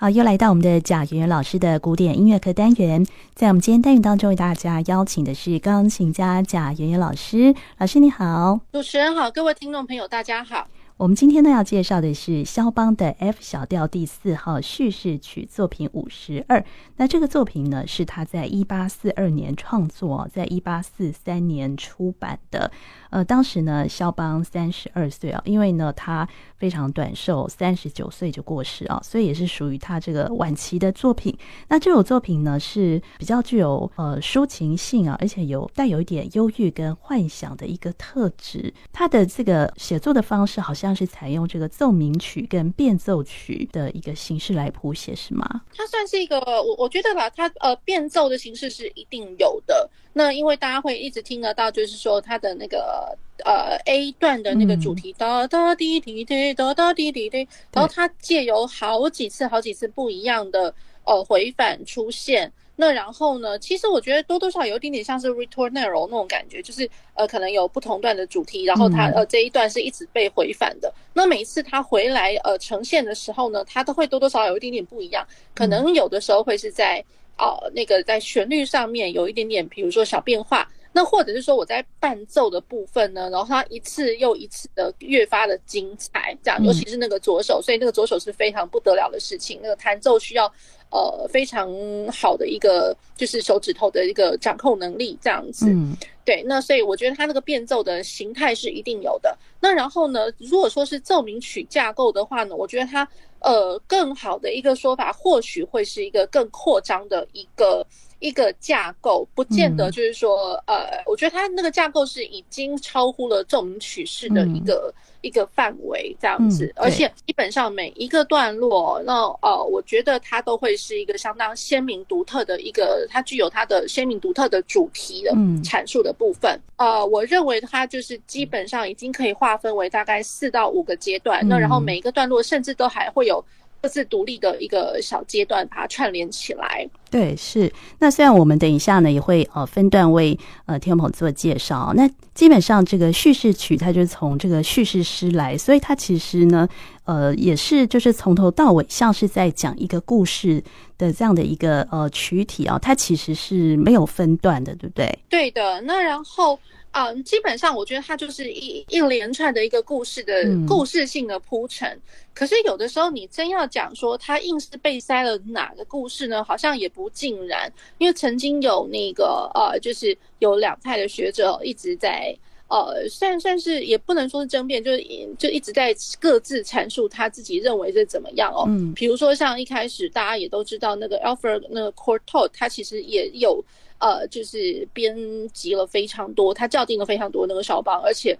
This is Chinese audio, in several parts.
好，又来到我们的贾圆圆老师的古典音乐课单元。在我们今天单元当中，为大家邀请的是钢琴家贾圆圆老师。老师你好，主持人好，各位听众朋友大家好。我们今天呢要介绍的是肖邦的 F 小调第四号叙事曲作品五十二。那这个作品呢是他在一八四二年创作，在一八四三年出版的。呃，当时呢肖邦三十二岁啊，因为呢他非常短寿，三十九岁就过世啊，所以也是属于他这个晚期的作品。那这首作品呢是比较具有呃抒情性啊，而且有带有一点忧郁跟幻想的一个特质。他的这个写作的方式好像。是采用这个奏鸣曲跟变奏曲的一个形式来谱写，是吗？它算是一个，我我觉得吧，它呃变奏的形式是一定有的。那因为大家会一直听得到，就是说它的那个呃 A 段的那个主题哒哒滴滴滴哒哒滴滴滴，然后它借由好几次好几次不一样的呃回返出现。那然后呢？其实我觉得多多少少有一点点像是 ritornello 那种感觉，就是呃，可能有不同段的主题，然后它呃这一段是一直被回返的。那每一次它回来呃呈现的时候呢，它都会多多少少有一点点不一样。可能有的时候会是在呃那个在旋律上面有一点点，比如说小变化。那或者是说我在伴奏的部分呢，然后它一次又一次的越发的精彩，这样，尤其是那个左手，所以那个左手是非常不得了的事情。那个弹奏需要呃非常好的一个就是手指头的一个掌控能力，这样子。嗯，对。那所以我觉得它那个变奏的形态是一定有的。那然后呢，如果说是奏鸣曲架构的话呢，我觉得它呃更好的一个说法，或许会是一个更扩张的一个。一个架构不见得就是说，嗯、呃，我觉得它那个架构是已经超乎了奏鸣曲式的一个、嗯、一个范围这样子，嗯、而且基本上每一个段落，那呃，我觉得它都会是一个相当鲜明独特的一个，它具有它的鲜明独特的主题的阐述的部分。嗯、呃，我认为它就是基本上已经可以划分为大概四到五个阶段，嗯、那然后每一个段落甚至都还会有。各自独立的一个小阶段，把它串联起来。对，是。那虽然我们等一下呢也会呃分段为呃天蓬做介绍，那基本上这个叙事曲它就是从这个叙事诗来，所以它其实呢呃也是就是从头到尾像是在讲一个故事的这样的一个呃曲体啊，它其实是没有分段的，对不对？对的。那然后。嗯，基本上我觉得它就是一一连串的一个故事的故事性的铺陈。嗯、可是有的时候你真要讲说它硬是被塞了哪个故事呢？好像也不尽然。因为曾经有那个呃，就是有两派的学者一直在呃，算算是也不能说是争辩，就是就一直在各自阐述他自己认为是怎么样哦。嗯，比如说像一开始大家也都知道那个 Alfred 那个 Cortot，他其实也有。呃，就是编辑了非常多，他校订了非常多那个肖邦，而且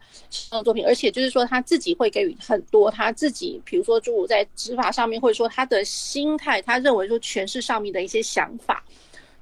作品，而且就是说他自己会给予很多他自己，比如说诸如在执法上面，或者说他的心态，他认为说诠释上面的一些想法。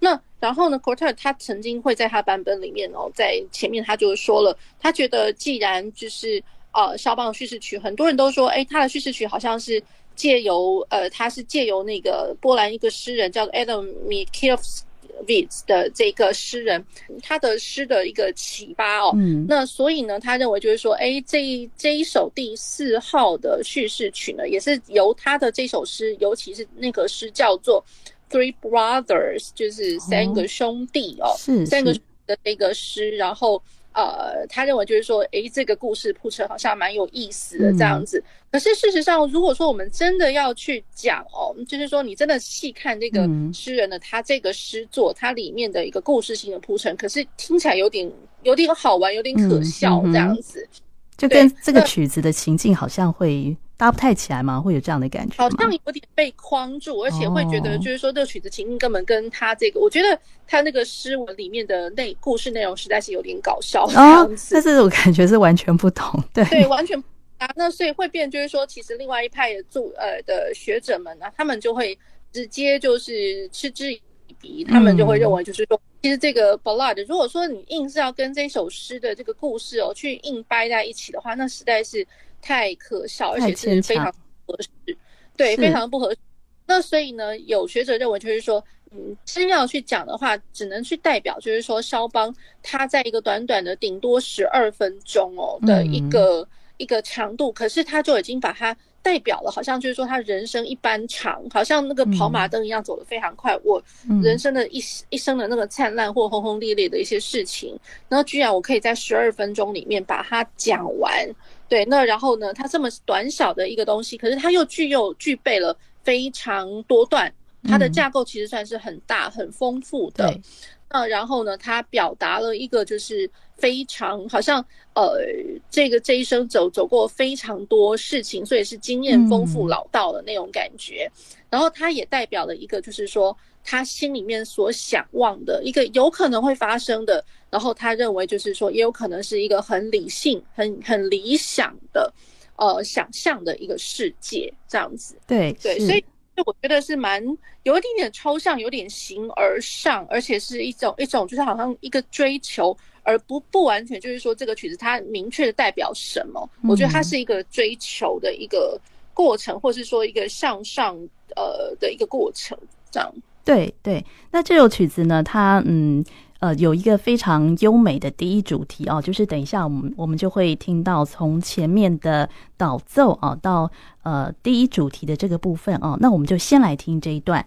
那然后呢，Cortot 他曾经会在他版本里面哦，在前面他就说了，他觉得既然就是呃肖邦的叙事曲，很多人都说，哎，他的叙事曲好像是借由呃，他是借由那个波兰一个诗人叫做 Adam Mickiewicz Vitz 的这个诗人，他的诗的一个启发哦，嗯，那所以呢，他认为就是说，哎，这一这一首第四号的叙事曲呢，也是由他的这首诗，尤其是那个诗叫做《Three Brothers》，就是三个兄弟哦，是三个的那个诗，然后。呃，他认为就是说，诶，这个故事铺陈好像蛮有意思的这样子。嗯、可是事实上，如果说我们真的要去讲哦，就是说你真的细看这个诗人的、嗯、他这个诗作，它里面的一个故事性的铺陈，可是听起来有点有点好玩，有点可笑这样子，嗯嗯、就跟这个曲子的情境好像会。搭不太起来吗？会有这样的感觉？好像有点被框住，而且会觉得就是说，这个曲子情境根本跟他这个，哦、我觉得他那个诗文里面的内故事内容实在是有点搞笑这样子。但是我感觉是完全不同，对对，完全啊。那所以会变，就是说，其实另外一派的著呃的学者们呢、啊，他们就会直接就是嗤之以鼻，他们就会认为就是说，嗯、其实这个 ballad 如果说你硬是要跟这首诗的这个故事哦去硬掰在一起的话，那实在是。太可笑，而且是非常不合适，对，非常不合适。那所以呢，有学者认为，就是说，嗯，真要去讲的话，只能去代表，就是说，肖邦他在一个短短的顶多十二分钟哦的一个、嗯、一个长度，可是他就已经把它。代表了好像就是说他人生一般长，好像那个跑马灯一样走得非常快。嗯、我人生的一一生的那个灿烂或轰轰烈烈的一些事情，然后居然我可以在十二分钟里面把它讲完。对，那然后呢，它这么短小的一个东西，可是它又具有具备了非常多段，它的架构其实算是很大很丰富的。嗯那然后呢，他表达了一个就是非常好像呃，这个这一生走走过非常多事情，所以是经验丰富老道的那种感觉。嗯、然后他也代表了一个就是说他心里面所想望的一个有可能会发生的，然后他认为就是说也有可能是一个很理性、很很理想的呃想象的一个世界这样子。对对，所以。我觉得是蛮有一点点抽象，有点形而上，而且是一种一种，就是好像一个追求，而不不完全就是说这个曲子它明确的代表什么。我觉得它是一个追求的一个过程，或是说一个向上呃的一个过程，这样。对对，那这首曲子呢，它嗯。呃，有一个非常优美的第一主题哦，就是等一下我们我们就会听到从前面的导奏啊到呃第一主题的这个部分哦，那我们就先来听这一段。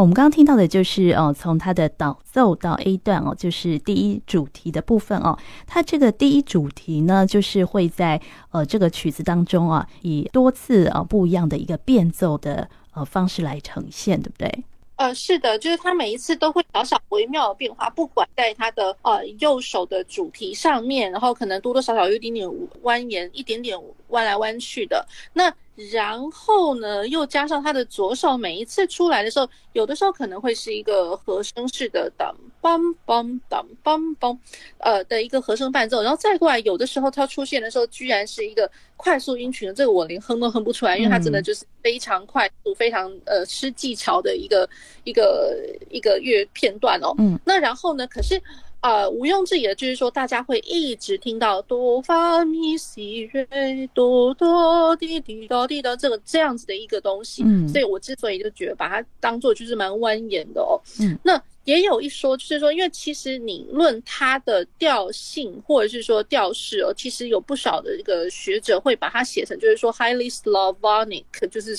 我们刚刚听到的就是哦，从它的导奏到 A 段哦，就是第一主题的部分哦。它这个第一主题呢，就是会在呃这个曲子当中啊，以多次啊不一样的一个变奏的呃方式来呈现，对不对？呃，是的，就是它每一次都会小小微妙的变化，不管在它的呃右手的主题上面，然后可能多多少少有一点点蜿蜒，一点点弯来弯去的。那然后呢，又加上他的左手，每一次出来的时候，有的时候可能会是一个和声式的当梆梆当梆梆，呃的一个和声伴奏，然后再过来，有的时候它出现的时候，居然是一个快速音群，这个我连哼都哼不出来，因为它真的就是非常快速、非常呃吃技巧的一个一个一个乐片段哦。嗯，那然后呢，可是。呃，毋庸置疑的就是说，大家会一直听到哆发咪西瑞哆哆滴滴哆滴的这个这样子的一个东西，嗯，所以我之所以就觉得把它当做就是蛮蜿蜒的哦，嗯，那也有一说就是说，因为其实你论它的调性或者是说调式哦，其实有不少的这个学者会把它写成就是说 highly Slavonic，就是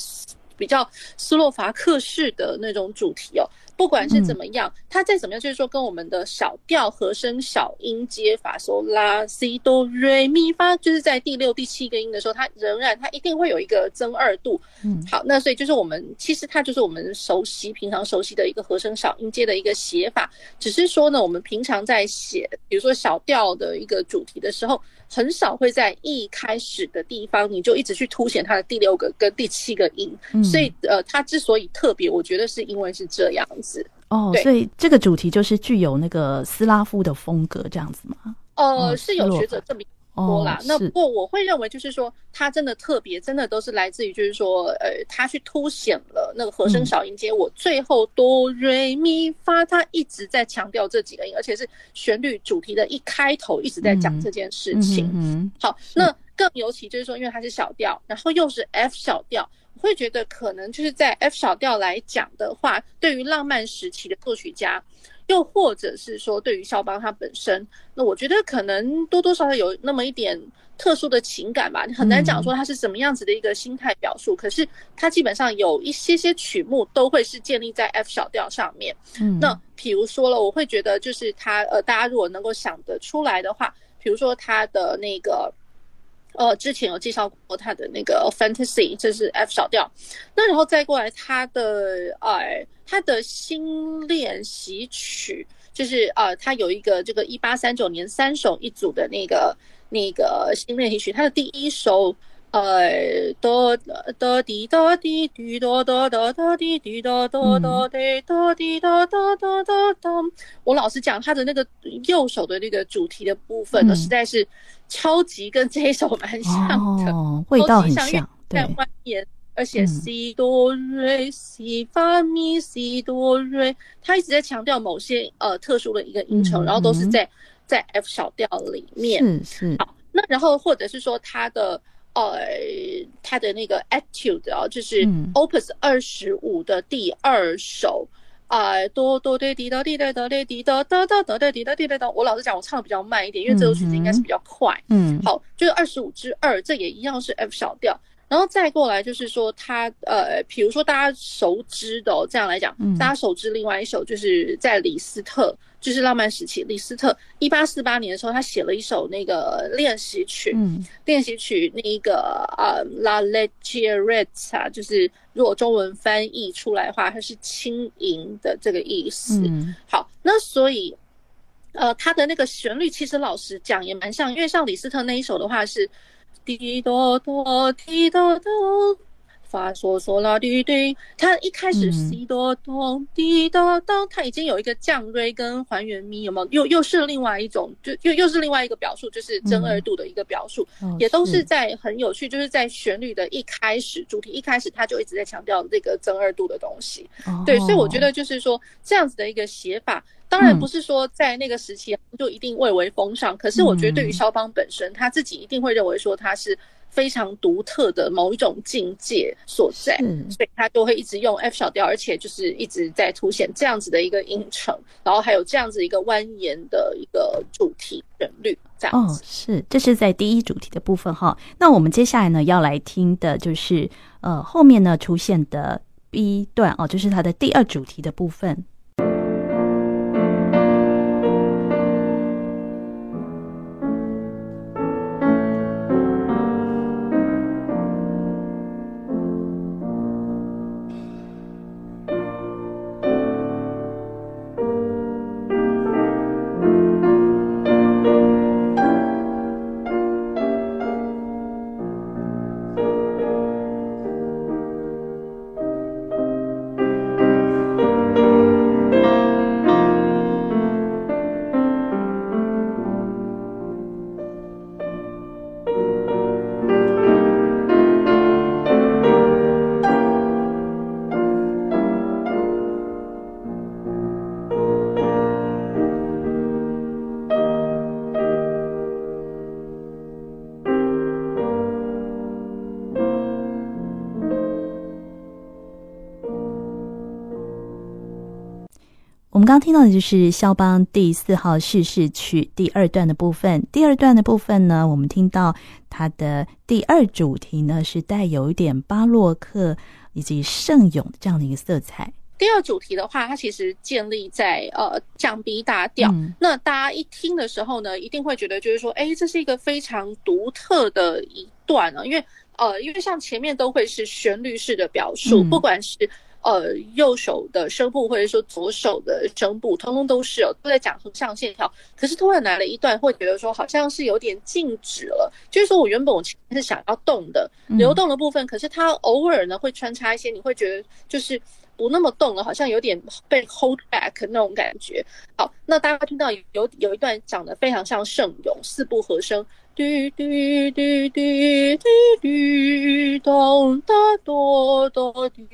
比较斯洛伐克式的那种主题哦。不管是怎么样，它再怎么样，就是说跟我们的小调和声小音阶法，说拉西哆瑞咪发，就是在第六、第七个音的时候，它仍然它一定会有一个增二度。嗯，好，那所以就是我们其实它就是我们熟悉、平常熟悉的一个和声小音阶的一个写法，只是说呢，我们平常在写，比如说小调的一个主题的时候，很少会在一开始的地方你就一直去凸显它的第六个跟第七个音。嗯，所以呃，它之所以特别，我觉得是因为是这样子。哦，所以这个主题就是具有那个斯拉夫的风格这样子吗？呃，是有学者这么说啦。那不过我会认为，就是说它真的特别，真的都是来自于，就是说，呃，它去凸显了那个和声小音阶。我最后哆瑞咪发，它一直在强调这几个音，而且是旋律主题的一开头一直在讲这件事情。嗯，好，那更尤其就是说，因为它是小调，然后又是 F 小调。会觉得可能就是在 F 小调来讲的话，对于浪漫时期的作曲家，又或者是说对于肖邦他本身，那我觉得可能多多少少有那么一点特殊的情感吧。你很难讲说他是什么样子的一个心态表述，嗯、可是他基本上有一些些曲目都会是建立在 F 小调上面。嗯，那比如说了，我会觉得就是他呃，大家如果能够想得出来的话，比如说他的那个。呃，之前有介绍过他的那个 Fantasy，这是 F 小调。那然后再过来他的呃，他的新练习曲，就是呃，他有一个这个一八三九年三首一组的那个那个新练习曲，他的第一首。呃，哆哆滴哆滴滴哆哆哆哆滴滴哆哆哆滴哆滴哆哆哆哆哆。我老实讲，他的那个右手的那个主题的部分呢，实在是超级跟这一首蛮像的，味道很像，在蜿蜒，而且西哆瑞西发咪西哆瑞，他一直在强调某些呃特殊的一个音程，然后都是在在 F 小调里面。是是。好，那然后或者是说他的。呃，他的那个 attitude 啊，就是 Opus 二十五的第二首，啊，哆哆滴滴哒滴哒嘞滴哒哒哒哒哒滴哒滴哒哒。我老实讲，我唱的比较慢一点，因为这首曲子应该是比较快。嗯，好，就是二十五之二，这也一样是 F 小调。然后再过来就是说，他呃，比如说大家熟知的，哦，这样来讲，大家熟知另外一首，就是在李斯特，就是浪漫时期，李斯特一八四八年的时候，他写了一首那个练习曲，嗯，练习曲那个呃，La Leggerezza，就是如果中文翻译出来的话，它是轻盈的这个意思。嗯，好，那所以呃，他的那个旋律其实老实讲也蛮像，因为像李斯特那一首的话是。滴哆哆，滴哆哆，发嗦嗦啦滴滴。它一开始西哆哆，滴哆哆，它已经有一个降锐跟还原咪，有没有？又又是另外一种，就又又是另外一个表述，就是增二度的一个表述，嗯、也都是在很有趣，就是在旋律的一开始，主题一开始，它就一直在强调这个增二度的东西。哦、对，所以我觉得就是说这样子的一个写法。当然不是说在那个时期就一定蔚为风尚，嗯、可是我觉得对于肖邦本身，他自己一定会认为说他是非常独特的某一种境界所在，嗯、所以他就会一直用 F 小调，而且就是一直在凸显这样子的一个音程，然后还有这样子一个蜿蜒的一个主题旋律，这样子。哦，是，这是在第一主题的部分哈。那我们接下来呢要来听的就是呃后面呢出现的。B 段哦，就是它的第二主题的部分。刚刚听到的就是肖邦第四号叙事曲第二段的部分。第二段的部分呢，我们听到它的第二主题呢，是带有一点巴洛克以及圣咏这样的一个色彩。第二主题的话，它其实建立在呃降 B 大调。嗯、那大家一听的时候呢，一定会觉得就是说，哎，这是一个非常独特的一段啊，因为呃，因为像前面都会是旋律式的表述，嗯、不管是。呃，右手的声部或者说左手的声部，通通都是哦，都在讲横向线条。可是突然来了一段，会觉得说好像是有点静止了。就是说我原本我其实是想要动的，流动的部分，可是它偶尔呢会穿插一些，你会觉得就是不那么动了，好像有点被 hold back 那种感觉。好，那大家听到有有一段讲的非常像圣咏，四部和声。滴滴滴滴滴滴咚哒哆哆滴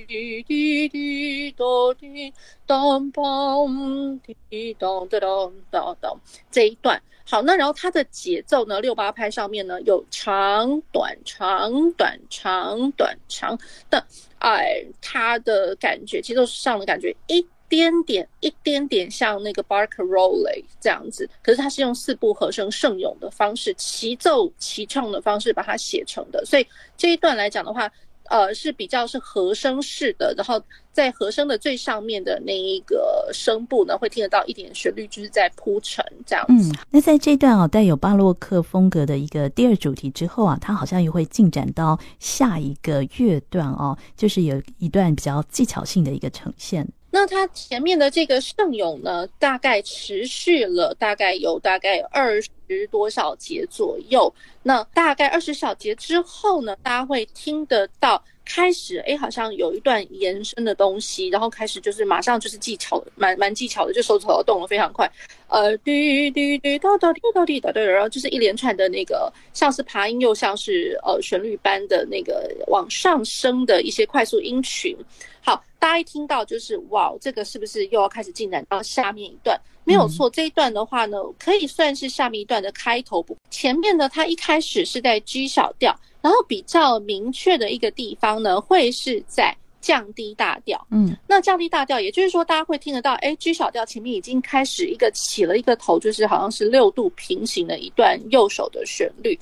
滴滴哆滴咚咚滴咚哒咚哒咚这一段好，那然后它的节奏呢，六八拍上面呢有长短长短长短长的，哎，它的感觉节奏上的感觉一。点点一点点像那个 Barcarolle 这样子，可是它是用四部和声圣咏的方式，齐奏齐唱的方式把它写成的，所以这一段来讲的话，呃是比较是和声式的，然后在和声的最上面的那一个声部呢，会听得到一点旋律，就是在铺陈这样子。嗯，那在这一段啊，带有巴洛克风格的一个第二主题之后啊，它好像又会进展到下一个乐段哦，就是有一段比较技巧性的一个呈现。那它前面的这个圣咏呢，大概持续了大概有大概二十多小节左右。那大概二十小节之后呢，大家会听得到开始，哎，好像有一段延伸的东西，然后开始就是马上就是技巧，蛮蛮技巧的，就手指头动得非常快。呃，滴滴滴哒哒滴哒滴哒哒，然后就是一连串的那个，像是爬音，又像是呃旋律般的那个往上升的一些快速音群。好，大家一听到就是哇，这个是不是又要开始进展到下面一段？没有错，这一段的话呢，可以算是下面一段的开头部。前面呢，它一开始是在 G 小调，然后比较明确的一个地方呢，会是在降低大调。嗯，那降低大调，也就是说大家会听得到，哎，G 小调前面已经开始一个起了一个头，就是好像是六度平行的一段右手的旋律，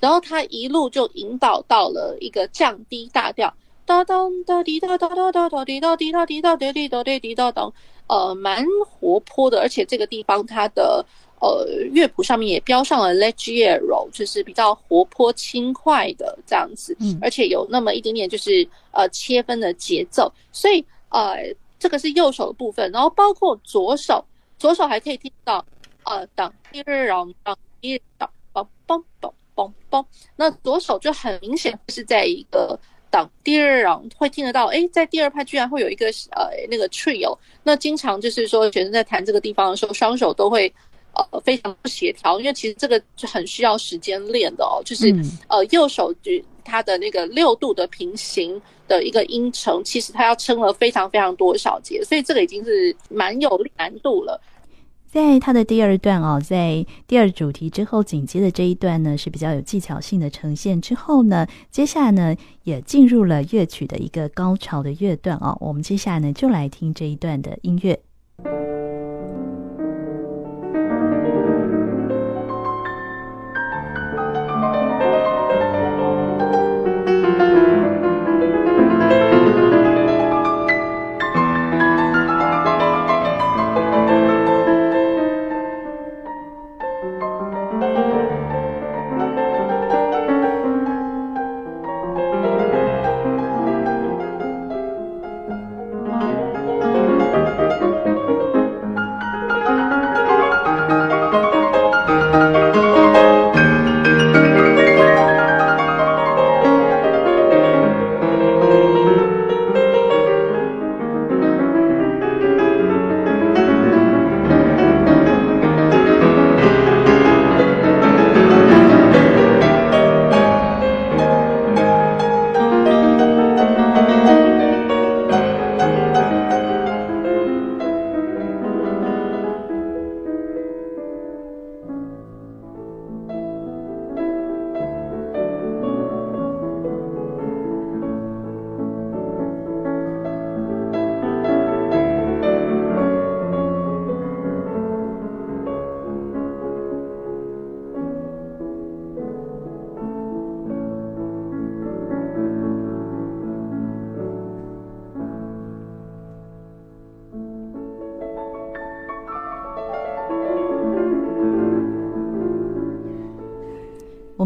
然后它一路就引导到了一个降低大调。哒当哒滴哒哒哒哒哒滴哒滴哒滴哒滴哒滴滴哒当，呃，蛮活泼的，而且这个地方它的呃乐谱上面也标上了 Leggero，就是比较活泼轻快的这样子，嗯，而且有那么一点点就是呃切分的节奏，所以呃这个是右手的部分，然后包括左手，左手还可以听到呃当滴哒当滴哒梆梆梆梆梆，那左手就很明显是在一个。第二档会听得到，哎，在第二拍居然会有一个呃那个 trio，那经常就是说学生在弹这个地方的时候，双手都会呃非常不协调，因为其实这个就很需要时间练的哦，就是、嗯、呃右手就它的那个六度的平行的一个音程，其实它要撑了非常非常多小节，所以这个已经是蛮有难度了。在它的第二段哦，在第二主题之后紧接的这一段呢，是比较有技巧性的呈现。之后呢，接下来呢也进入了乐曲的一个高潮的乐段哦。我们接下来呢就来听这一段的音乐。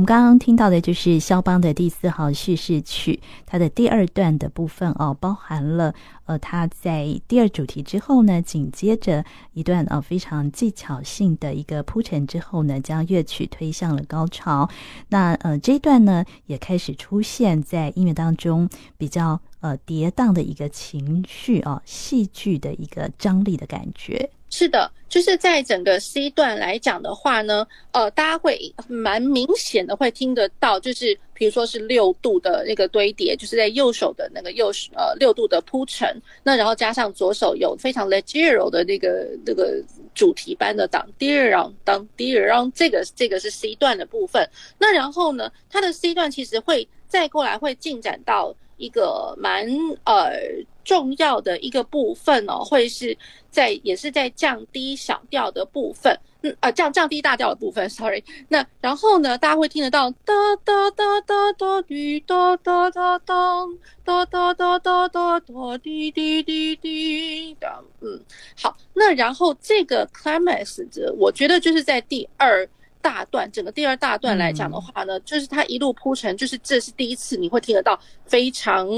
刚刚听到的就是肖邦的第四号叙事曲，它的第二段的部分哦，包含了呃，他在第二主题之后呢，紧接着一段呃非常技巧性的一个铺陈之后呢，将乐曲推向了高潮。那呃这一段呢，也开始出现在音乐当中比较呃跌宕的一个情绪啊，戏剧的一个张力的感觉。是的，就是在整个 C 段来讲的话呢，呃，大家会蛮明显的会听得到，就是比如说是六度的那个堆叠，就是在右手的那个右手呃六度的铺陈，那然后加上左手有非常 leggero 的那个那个主题般的当 dear 当 dear 这个这个是 C 段的部分，那然后呢，它的 C 段其实会再过来会进展到一个蛮呃。重要的一个部分哦，会是在也是在降低小调的部分，嗯呃降降低大调的部分，sorry。那然后呢，大家会听得到哒哒哒哒哒，滴哒哒哒咚，哒哒哒哒哒哒，滴滴滴滴哒。嗯，好。那然后这个 climax，我觉得就是在第二大段，整个第二大段来讲的话呢，就是它一路铺陈，就是这是第一次你会听得到非常。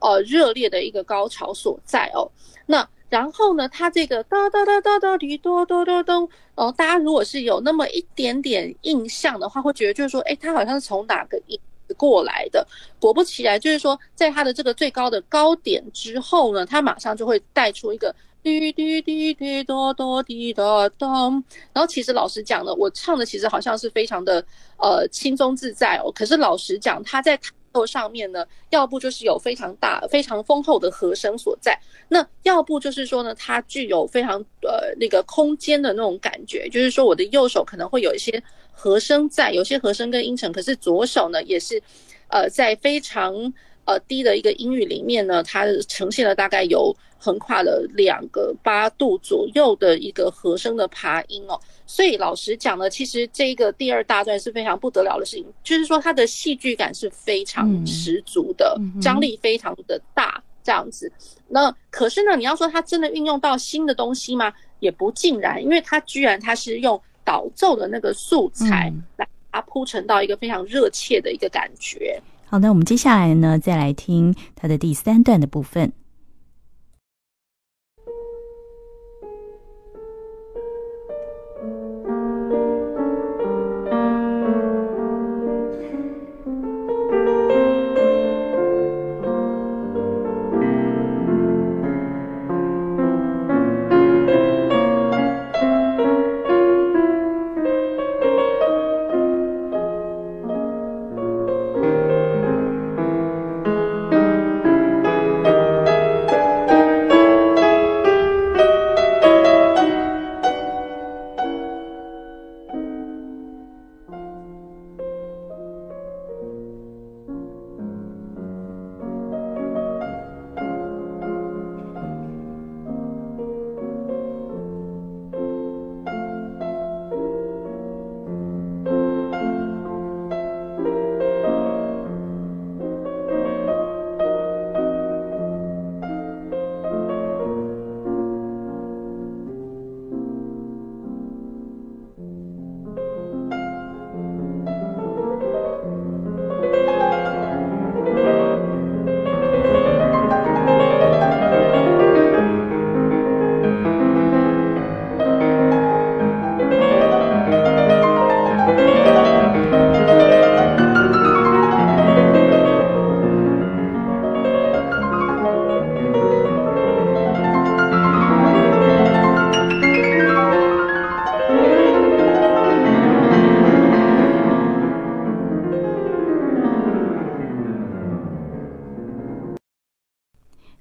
呃，热烈的一个高潮所在哦。那然后呢，它这个哒哒哒哒哒滴哒哒哒哒，哦，大家如果是有那么一点点印象的话，会觉得就是说，哎，它好像是从哪个音过来的。果不其然，就是说，在它的这个最高的高点之后呢，它马上就会带出一个滴滴滴滴哒哒滴哒咚。然后其实老实讲呢，我唱的其实好像是非常的呃轻松自在哦。可是老实讲，它在。上面呢，要不就是有非常大、非常丰厚的和声所在，那要不就是说呢，它具有非常呃那个空间的那种感觉，就是说我的右手可能会有一些和声在，有些和声跟音程，可是左手呢也是，呃，在非常呃低的一个音域里面呢，它呈现了大概有。横跨了两个八度左右的一个和声的爬音哦，所以老实讲呢，其实这个第二大段是非常不得了的事情，就是说它的戏剧感是非常十足的，张力非常的大，这样子。那可是呢，你要说它真的运用到新的东西吗？也不尽然，因为它居然它是用导奏的那个素材来把它铺陈到一个非常热切的一个感觉。好，那我们接下来呢，再来听它的第三段的部分。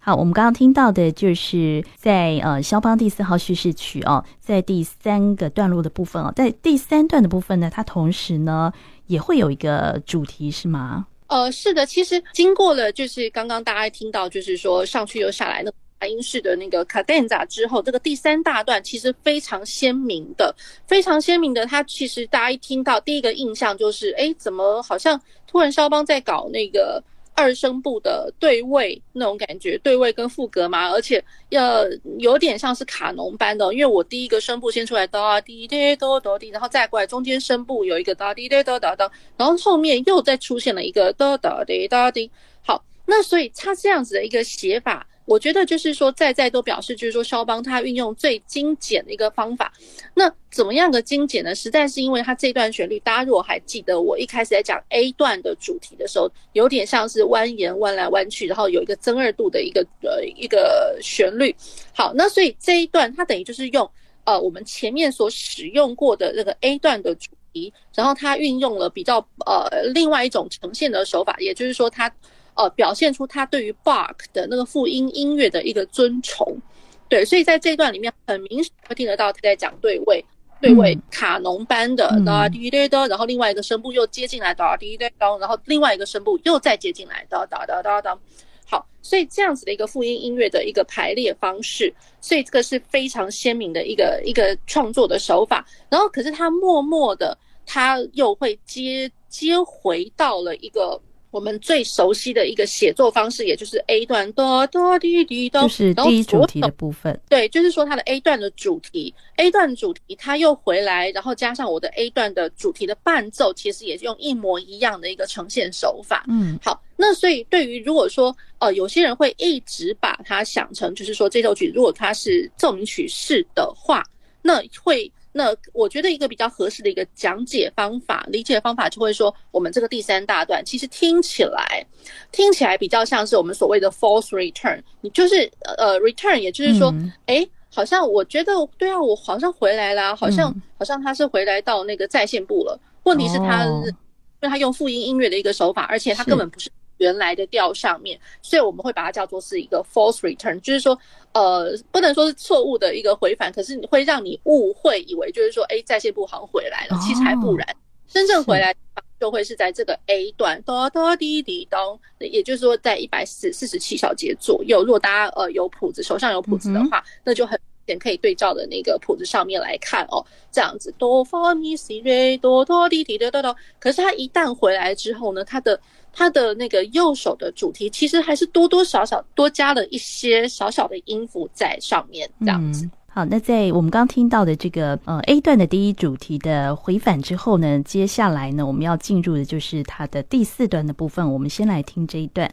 好，我们刚刚听到的就是在呃肖邦第四号叙事曲哦，在第三个段落的部分哦，在第三段的部分呢，它同时呢也会有一个主题是吗？呃，是的，其实经过了就是刚刚大家听到就是说上去又下来那个音式的那个 cadenza 之后，这个第三大段其实非常鲜明的，非常鲜明的，它其实大家一听到第一个印象就是，哎，怎么好像突然肖邦在搞那个。二声部的对位那种感觉，对位跟副歌嘛，而且要有点像是卡农般的，因为我第一个声部先出来哒滴滴哆哆滴，然后再过来中间声部有一个哆滴滴哆哆哆，然后后面又再出现了一个哆哆滴哆滴。好，那所以它这样子的一个写法。我觉得就是说，在在都表示，就是说，肖邦他运用最精简的一个方法。那怎么样的精简呢？实在是因为他这段旋律，大家如果还记得，我一开始在讲 A 段的主题的时候，有点像是蜿蜒弯来弯去，然后有一个增二度的一个呃一个旋律。好，那所以这一段它等于就是用呃我们前面所使用过的那个 A 段的主题，然后它运用了比较呃另外一种呈现的手法，也就是说它。呃，表现出他对于 Bach 的那个复音音乐的一个尊崇，对，所以在这一段里面很明显会听得到他在讲对位，对位卡农般的哒滴哒哒，然后另外一个声部又接进来哒滴哒哒，然后另外一个声部又再接进来哒哒哒哒哒。好，所以这样子的一个复音音乐的一个排列方式，所以这个是非常鲜明的一个一个创作的手法。然后可是他默默的，他又会接接回到了一个。我们最熟悉的一个写作方式，也就是 A 段哆哆滴滴哆，就是第一主题的部分。对，就是说它的 A 段的主题，A 段主题它又回来，然后加上我的 A 段的主题的伴奏，其实也是用一模一样的一个呈现手法。嗯，好，那所以对于如果说呃有些人会一直把它想成就是说这首曲如果它是奏鸣曲式的话，那会。那我觉得一个比较合适的一个讲解方法、理解方法，就会说，我们这个第三大段其实听起来，听起来比较像是我们所谓的 false return。你就是呃 return，也就是说，哎、嗯，好像我觉得对啊，我好像回来了，好像、嗯、好像他是回来到那个在线部了。问题是他，哦、因为他用复音音乐的一个手法，而且他根本不是。原来的调上面，所以我们会把它叫做是一个 false return，就是说，呃，不能说是错误的一个回返，可是你会让你误会，以为就是说，哎，在线部好像回来了，其实还不然，真正回来就会是在这个 A 段，哆哆滴滴咚，也就是说在一百四四十七小节左右。如果大家呃有谱子，手上有谱子的话，那就很显可以对照的那个谱子上面来看哦，这样子哆发咪西瑞哆哆滴滴的哆哆，可是它一旦回来之后呢，它的它的那个右手的主题其实还是多多少少多加了一些小小的音符在上面，这样子。嗯、好，那在我们刚听到的这个呃 A 段的第一主题的回返之后呢，接下来呢，我们要进入的就是它的第四段的部分。我们先来听这一段。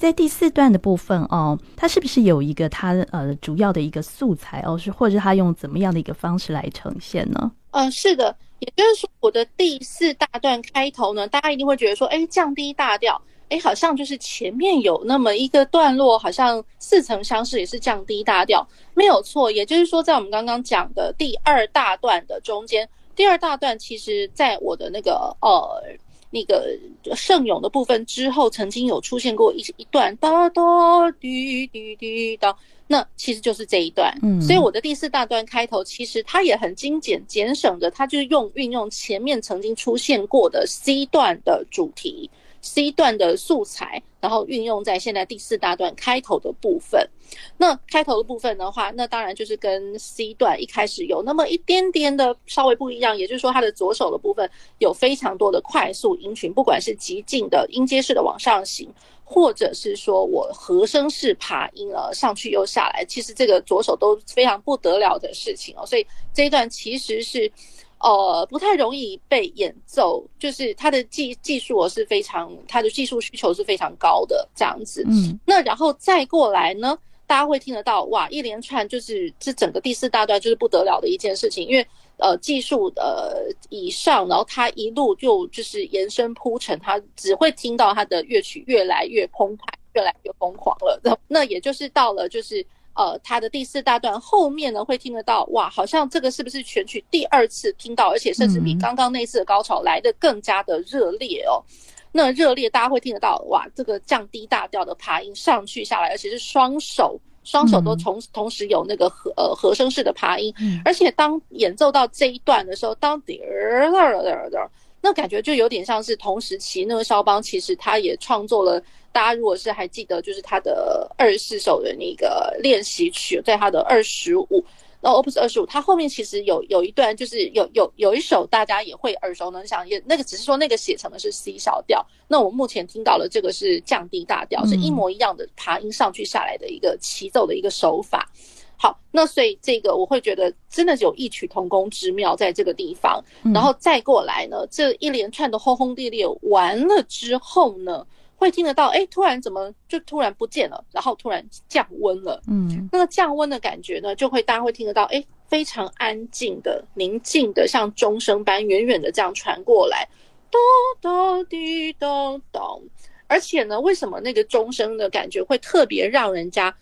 在第四段的部分哦，它是不是有一个它呃主要的一个素材哦？是或者它用怎么样的一个方式来呈现呢？呃，是的，也就是说，我的第四大段开头呢，大家一定会觉得说，哎，降低大调，哎，好像就是前面有那么一个段落，好像似曾相识，也是降低大调，没有错。也就是说，在我们刚刚讲的第二大段的中间，第二大段其实在我的那个呃。那个圣咏的部分之后，曾经有出现过一一段哒哒滴滴滴哒，那其实就是这一段。嗯，所以我的第四大段开头其实它也很精简节省的，它就是用运用前面曾经出现过的 C 段的主题。C 段的素材，然后运用在现在第四大段开头的部分。那开头的部分的话，那当然就是跟 C 段一开始有那么一点点的稍微不一样。也就是说，它的左手的部分有非常多的快速音群，不管是极进的音阶式的往上行，或者是说我和声式爬音啊上去又下来，其实这个左手都非常不得了的事情哦。所以这一段其实是。呃，不太容易被演奏，就是他的技技术哦是非常，他的技术需求是非常高的这样子。嗯，那然后再过来呢，大家会听得到哇，一连串就是这整个第四大段就是不得了的一件事情，因为呃技术呃以上，然后他一路就就是延伸铺陈，他只会听到他的乐曲越来越澎湃，越来越疯狂了。那那也就是到了就是。呃，他的第四大段后面呢，会听得到哇，好像这个是不是全曲第二次听到，而且甚至比刚刚那次的高潮来的更加的热烈哦。那热烈，大家会听得到哇，这个降低大调的爬音上去下来，而且是双手双手都同同时有那个和呃和声式的爬音，而且当演奏到这一段的时候，当滴那感觉就有点像是同时期那个肖邦，其实他也创作了。大家如果是还记得，就是他的二十四首的那个练习曲，在他的二十五，然后 Opus 二十五，他后面其实有有一段，就是有有有一首大家也会耳熟能详，也那个只是说那个写成的是 C 小调。那我目前听到了这个是降低大调，是一模一样的爬音上去下来的一个齐奏的一个手法。好，那所以这个我会觉得真的有异曲同工之妙在这个地方。然后再过来呢，这一连串的轰轰烈烈完了之后呢，会听得到，哎，突然怎么就突然不见了，然后突然降温了，嗯，那个降温的感觉呢，就会大家会听得到，哎，非常安静的、宁静的，像钟声般远远的这样传过来，咚咚滴咚咚，而且呢，为什么那个钟声的感觉会特别让人家？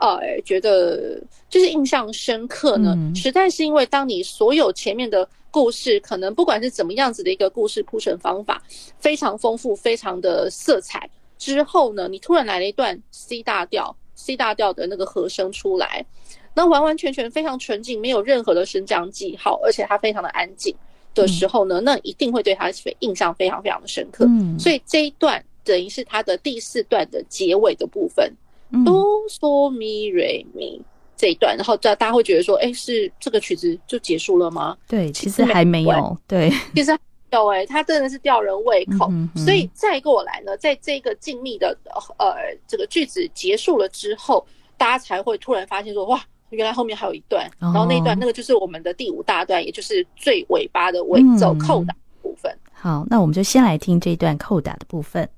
呃，觉得就是印象深刻呢，嗯、实在是因为当你所有前面的故事，可能不管是怎么样子的一个故事铺陈方法，非常丰富，非常的色彩之后呢，你突然来了一段 C 大调，C 大调的那个和声出来，那完完全全非常纯净，没有任何的升降记号，而且它非常的安静的时候呢，嗯、那一定会对他印象非常非常的深刻。嗯，所以这一段等于是它的第四段的结尾的部分。哆嗦咪瑞咪这一段，然后大大家会觉得说，哎，是这个曲子就结束了吗？对，其实还没有。对，其实有哎，它真的是吊人胃口。所以再过来呢，在这个静谧的呃这个句子结束了之后，大家才会突然发现说，哇，原来后面还有一段。哦、然后那一段那个就是我们的第五大段，也就是最尾巴的尾奏扣打部分。好，那我们就先来听这一段扣打的部分。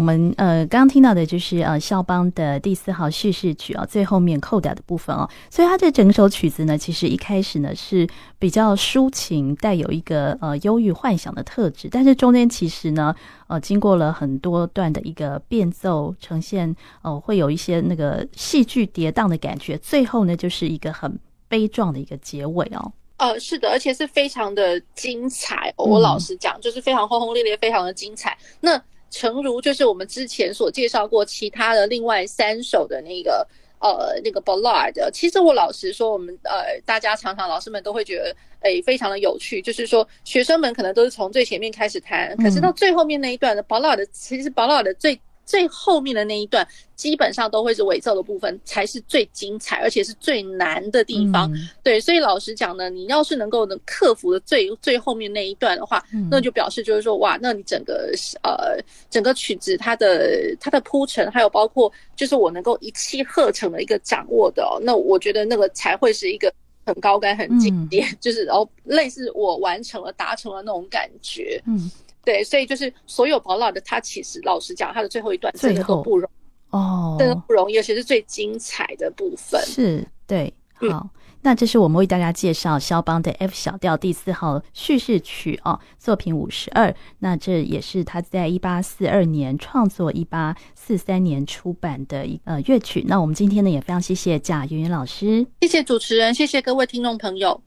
我们呃刚刚听到的就是呃肖邦的第四号叙事曲啊，最后面扣打的部分哦，所以它这整首曲子呢，其实一开始呢是比较抒情，带有一个呃忧郁幻想的特质，但是中间其实呢呃经过了很多段的一个变奏呈现，呃会有一些那个戏剧跌宕的感觉，最后呢就是一个很悲壮的一个结尾哦。呃，是的，而且是非常的精彩。我老实讲，就是非常轰轰烈烈，非常的精彩。那诚如就是我们之前所介绍过其他的另外三首的那个呃那个 Ballade，其实我老实说，我们呃大家常常老师们都会觉得诶非常的有趣，就是说学生们可能都是从最前面开始弹，可是到最后面那一段的保老的，其实保老的最。最后面的那一段基本上都会是尾奏的部分，才是最精彩，而且是最难的地方。嗯、对，所以老实讲呢，你要是能够能克服的最最后面那一段的话，嗯、那就表示就是说，哇，那你整个呃整个曲子它的它的铺陈，还有包括就是我能够一气呵成的一个掌握的、哦，那我觉得那个才会是一个很高干、很经典，嗯、就是然后类似我完成了、达成了那种感觉。嗯。对，所以就是所有保老的，他其实老实讲，他的最后一段真的都不容易哦，真的不容易，尤其是最精彩的部分。是，对，好。嗯那这是我们为大家介绍肖邦的 F 小调第四号叙事曲哦，作品五十二。那这也是他在一八四二年创作，一八四三年出版的一呃乐曲。那我们今天呢也非常谢谢贾云云老师，谢谢主持人，谢谢各位听众朋友。